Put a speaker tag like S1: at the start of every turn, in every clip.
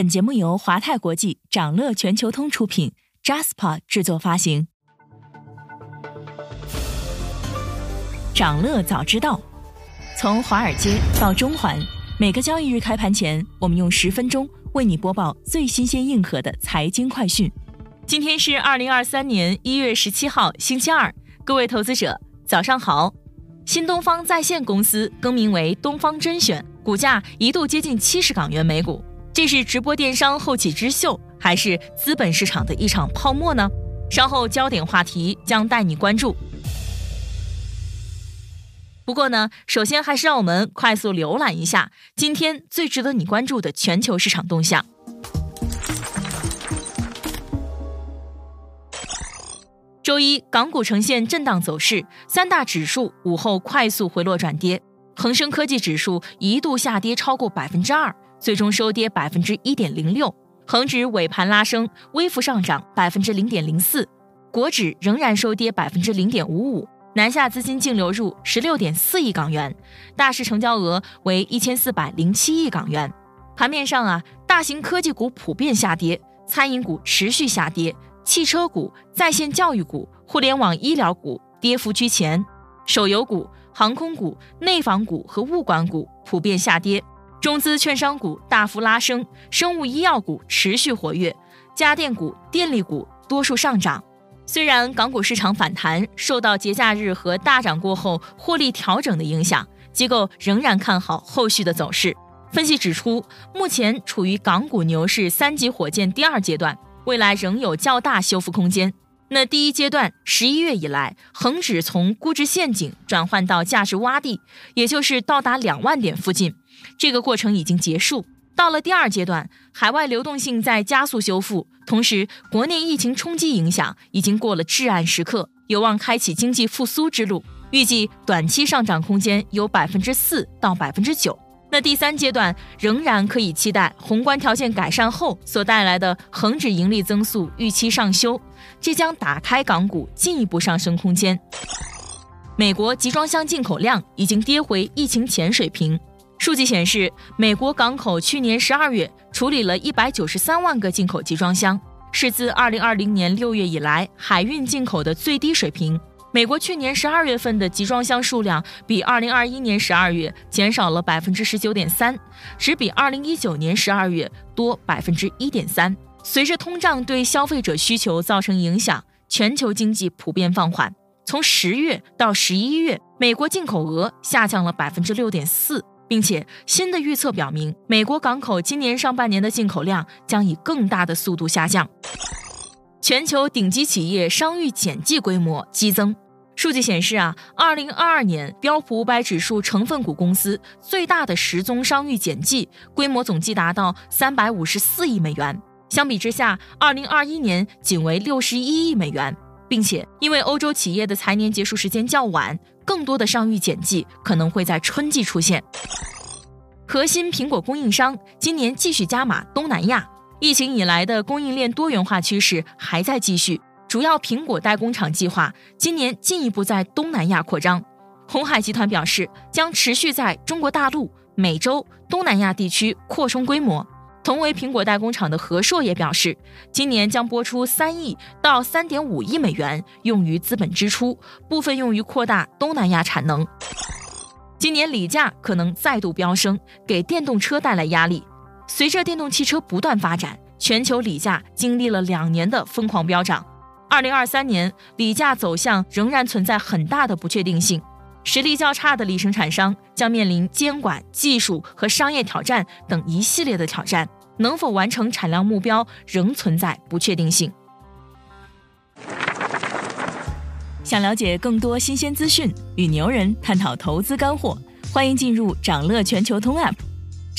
S1: 本节目由华泰国际、掌乐全球通出品，Jaspa 制作发行。掌乐早知道，从华尔街到中环，每个交易日开盘前，我们用十分钟为你播报最新鲜、硬核的财经快讯。今天是二零二三年一月十七号，星期二，各位投资者早上好。新东方在线公司更名为东方甄选，股价一度接近七十港元每股。这是直播电商后起之秀，还是资本市场的一场泡沫呢？稍后焦点话题将带你关注。不过呢，首先还是让我们快速浏览一下今天最值得你关注的全球市场动向。周一，港股呈现震荡走势，三大指数午后快速回落转跌，恒生科技指数一度下跌超过百分之二。最终收跌百分之一点零六，恒指尾盘拉升，微幅上涨百分之零点零四，国指仍然收跌百分之零点五五。南下资金净流入十六点四亿港元，大市成交额为一千四百零七亿港元。盘面上啊，大型科技股普遍下跌，餐饮股持续下跌，汽车股、在线教育股、互联网医疗股跌幅居前，手游股、航空股、内房股和物管股普遍下跌。中资券商股大幅拉升，生物医药股持续活跃，家电股、电力股多数上涨。虽然港股市场反弹受到节假日和大涨过后获利调整的影响，机构仍然看好后续的走势。分析指出，目前处于港股牛市三级火箭第二阶段，未来仍有较大修复空间。那第一阶段，十一月以来，恒指从估值陷阱转换到价值洼地，也就是到达两万点附近。这个过程已经结束，到了第二阶段，海外流动性在加速修复，同时国内疫情冲击影响已经过了至暗时刻，有望开启经济复苏之路。预计短期上涨空间有百分之四到百分之九。那第三阶段仍然可以期待宏观条件改善后所带来的恒指盈利增速预期上修，这将打开港股进一步上升空间。美国集装箱进口量已经跌回疫情前水平。数据显示，美国港口去年十二月处理了一百九十三万个进口集装箱，是自二零二零年六月以来海运进口的最低水平。美国去年十二月份的集装箱数量比二零二一年十二月减少了百分之十九点三，只比二零一九年十二月多百分之一点三。随着通胀对消费者需求造成影响，全球经济普遍放缓。从十月到十一月，美国进口额下降了百分之六点四。并且新的预测表明，美国港口今年上半年的进口量将以更大的速度下降。全球顶级企业商誉减记规模激增。数据显示啊，二零二二年标普五百指数成分股公司最大的十宗商誉减记规模总计达到三百五十四亿美元，相比之下，二零二一年仅为六十一亿美元。并且因为欧洲企业的财年结束时间较晚。更多的商誉减记可能会在春季出现。核心苹果供应商今年继续加码东南亚，疫情以来的供应链多元化趋势还在继续。主要苹果代工厂计划今年进一步在东南亚扩张。红海集团表示，将持续在中国大陆、美洲、东南亚地区扩充规模。同为苹果代工厂的和硕也表示，今年将拨出三亿到三点五亿美元用于资本支出，部分用于扩大东南亚产能。今年锂价可能再度飙升，给电动车带来压力。随着电动汽车不断发展，全球锂价经历了两年的疯狂飙涨。二零二三年锂价走向仍然存在很大的不确定性，实力较差的锂生产商将面临监管、技术和商业挑战等一系列的挑战。能否完成产量目标仍存在不确定性。想了解更多新鲜资讯，与牛人探讨投资干货，欢迎进入掌乐全球通 App。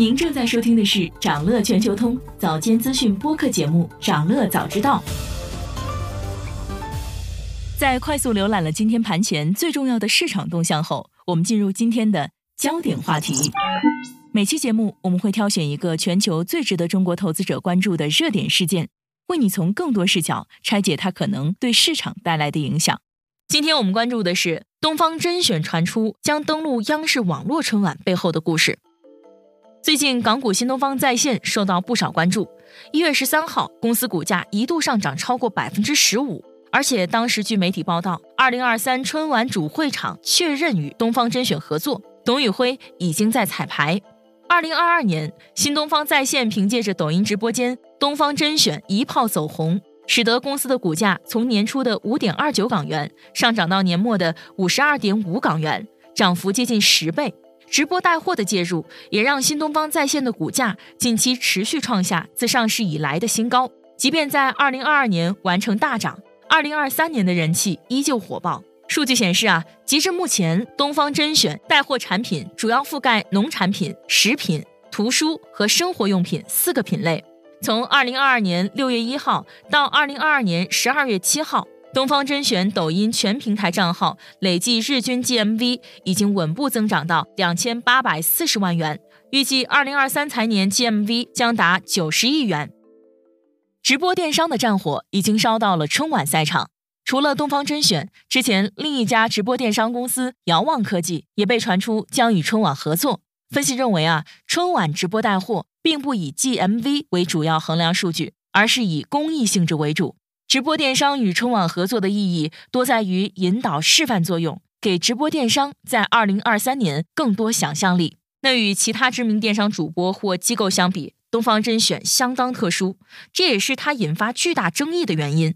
S1: 您正在收听的是掌乐全球通早间资讯播客节目《掌乐早知道》。在快速浏览了今天盘前最重要的市场动向后，我们进入今天的焦点话题。每期节目我们会挑选一个全球最值得中国投资者关注的热点事件，为你从更多视角拆解它可能对市场带来的影响。今天我们关注的是东方甄选传出将登陆央视网络春晚背后的故事。最近港股新东方在线受到不少关注，一月十三号公司股价一度上涨超过百分之十五，而且当时据媒体报道，二零二三春晚主会场确认与东方甄选合作，董宇辉已经在彩排。二零二二年，新东方在线凭借着抖音直播间东方甄选一炮走红。使得公司的股价从年初的五点二九港元上涨到年末的五十二点五港元，涨幅接近十倍。直播带货的介入，也让新东方在线的股价近期持续创下自上市以来的新高。即便在二零二二年完成大涨，二零二三年的人气依旧火爆。数据显示啊，截至目前，东方甄选带货产品主要覆盖农产品、食品、图书和生活用品四个品类。从二零二二年六月一号到二零二二年十二月七号，东方甄选抖音全平台账号累计日均 GMV 已经稳步增长到两千八百四十万元，预计二零二三财年 GMV 将达九十亿元。直播电商的战火已经烧到了春晚赛场，除了东方甄选，之前另一家直播电商公司遥望科技也被传出将与春晚合作。分析认为啊，春晚直播带货。并不以 GMV 为主要衡量数据，而是以公益性质为主。直播电商与春晚合作的意义多在于引导示范作用，给直播电商在2023年更多想象力。那与其他知名电商主播或机构相比，东方甄选相当特殊，这也是它引发巨大争议的原因。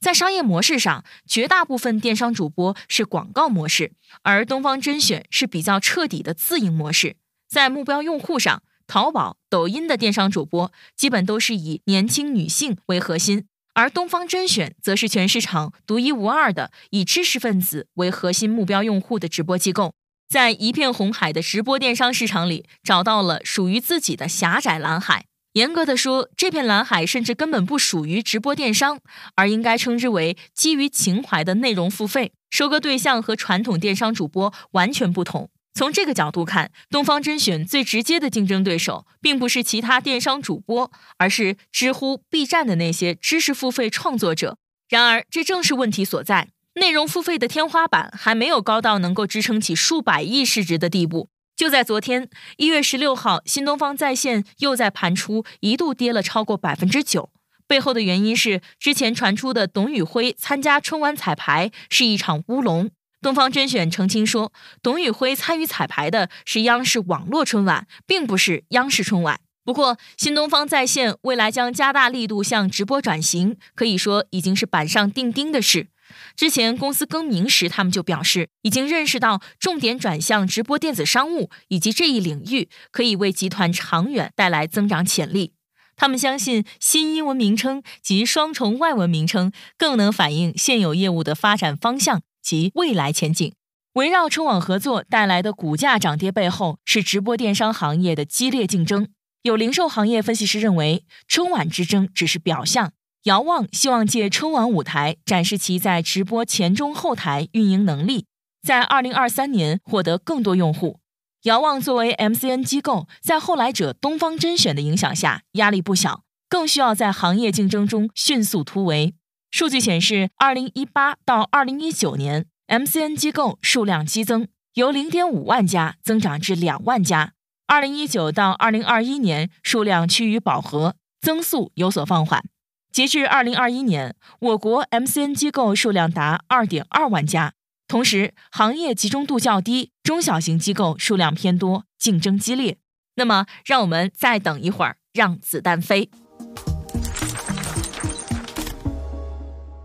S1: 在商业模式上，绝大部分电商主播是广告模式，而东方甄选是比较彻底的自营模式。在目标用户上，淘宝、抖音的电商主播基本都是以年轻女性为核心，而东方甄选则是全市场独一无二的以知识分子为核心目标用户的直播机构，在一片红海的直播电商市场里找到了属于自己的狭窄蓝海。严格的说，这片蓝海甚至根本不属于直播电商，而应该称之为基于情怀的内容付费。收割对象和传统电商主播完全不同。从这个角度看，东方甄选最直接的竞争对手，并不是其他电商主播，而是知乎、B 站的那些知识付费创作者。然而，这正是问题所在：内容付费的天花板还没有高到能够支撑起数百亿市值的地步。就在昨天，一月十六号，新东方在线又在盘出，一度跌了超过百分之九。背后的原因是，之前传出的董宇辉参加春晚彩排是一场乌龙。东方甄选澄清说，董宇辉参与彩排的是央视网络春晚，并不是央视春晚。不过，新东方在线未来将加大力度向直播转型，可以说已经是板上钉钉的事。之前公司更名时，他们就表示已经认识到重点转向直播电子商务以及这一领域可以为集团长远带来增长潜力。他们相信新英文名称及双重外文名称更能反映现有业务的发展方向。及未来前景，围绕春晚合作带来的股价涨跌背后，是直播电商行业的激烈竞争。有零售行业分析师认为，春晚之争只是表象。遥望希望借春晚舞台展示其在直播前中后台运营能力，在二零二三年获得更多用户。遥望作为 MCN 机构，在后来者东方甄选的影响下，压力不小，更需要在行业竞争中迅速突围。数据显示，二零一八到二零一九年，MCN 机构数量激增，由零点五万家增长至两万家。二零一九到二零二一年，数量趋于饱和，增速有所放缓。截至二零二一年，我国 MCN 机构数量达二点二万家，同时行业集中度较低，中小型机构数量偏多，竞争激烈。那么，让我们再等一会儿，让子弹飞。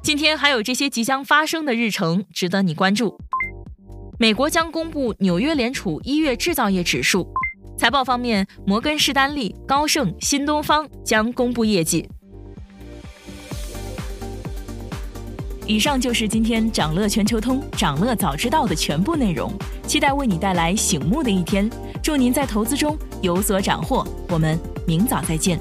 S1: 今天还有这些即将发生的日程值得你关注。美国将公布纽约联储一月制造业指数。财报方面，摩根士丹利、高盛、新东方将公布业绩。以上就是今天掌乐全球通、掌乐早知道的全部内容。期待为你带来醒目的一天。祝您在投资中有所斩获。我们明早再见。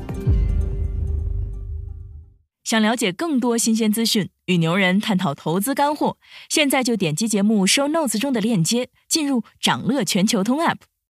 S1: 想了解更多新鲜资讯。与牛人探讨投资干货。现在就点击节目 show notes 中的链接，进入掌乐全球通 app。